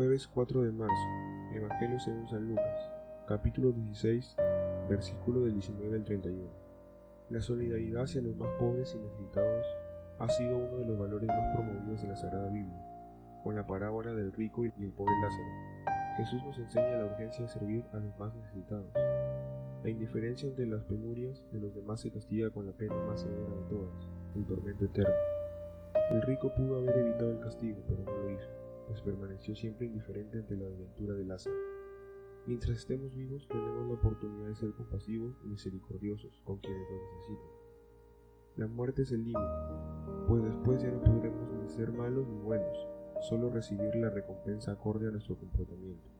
Jueves 4 de marzo. Evangelio según San Lucas. Capítulo 16, versículo del 19 al 31. La solidaridad hacia los más pobres y necesitados ha sido uno de los valores más promovidos en la Sagrada Biblia, con la parábola del rico y el pobre Lázaro. Jesús nos enseña la urgencia de servir a los más necesitados. La indiferencia ante las penurias de los demás se castiga con la pena más severa de todas, el tormento eterno. El rico pudo haber evitado el castigo, pero no lo hizo, pues permaneció siempre indiferente ante la desventura de Lázaro. Mientras estemos vivos, tenemos la oportunidad de ser compasivos y misericordiosos con quienes lo necesitan. La muerte es el límite, pues después ya no podremos ni ser malos ni buenos, solo recibir la recompensa acorde a nuestro comportamiento.